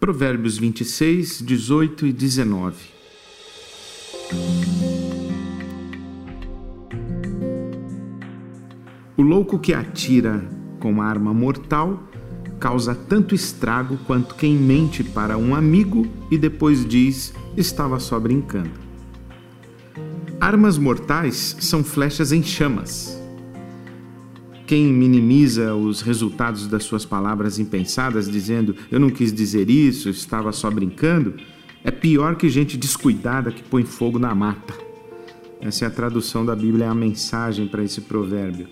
Provérbios 26, 18 e 19. O louco que atira com arma mortal causa tanto estrago quanto quem mente para um amigo e depois diz estava só brincando. Armas mortais são flechas em chamas quem minimiza os resultados das suas palavras impensadas, dizendo eu não quis dizer isso, estava só brincando, é pior que gente descuidada que põe fogo na mata. Essa é a tradução da Bíblia, é a mensagem para esse provérbio.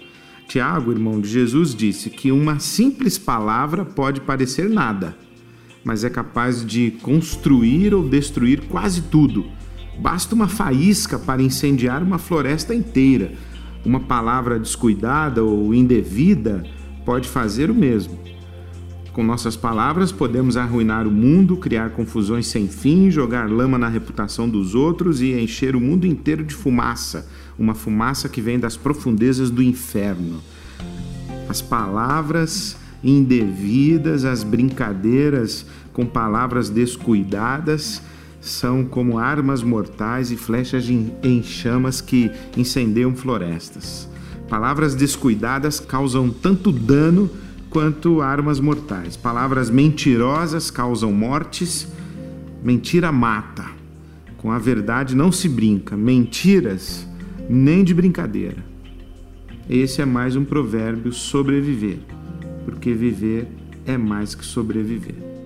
Tiago, irmão de Jesus, disse que uma simples palavra pode parecer nada, mas é capaz de construir ou destruir quase tudo. Basta uma faísca para incendiar uma floresta inteira uma palavra descuidada ou indevida pode fazer o mesmo. Com nossas palavras, podemos arruinar o mundo, criar confusões sem fim, jogar lama na reputação dos outros e encher o mundo inteiro de fumaça, uma fumaça que vem das profundezas do inferno. As palavras indevidas, as brincadeiras com palavras descuidadas, são como armas mortais e flechas em chamas que incendeiam florestas. Palavras descuidadas causam tanto dano quanto armas mortais. Palavras mentirosas causam mortes. Mentira mata. Com a verdade não se brinca. Mentiras nem de brincadeira. Esse é mais um provérbio sobreviver, porque viver é mais que sobreviver.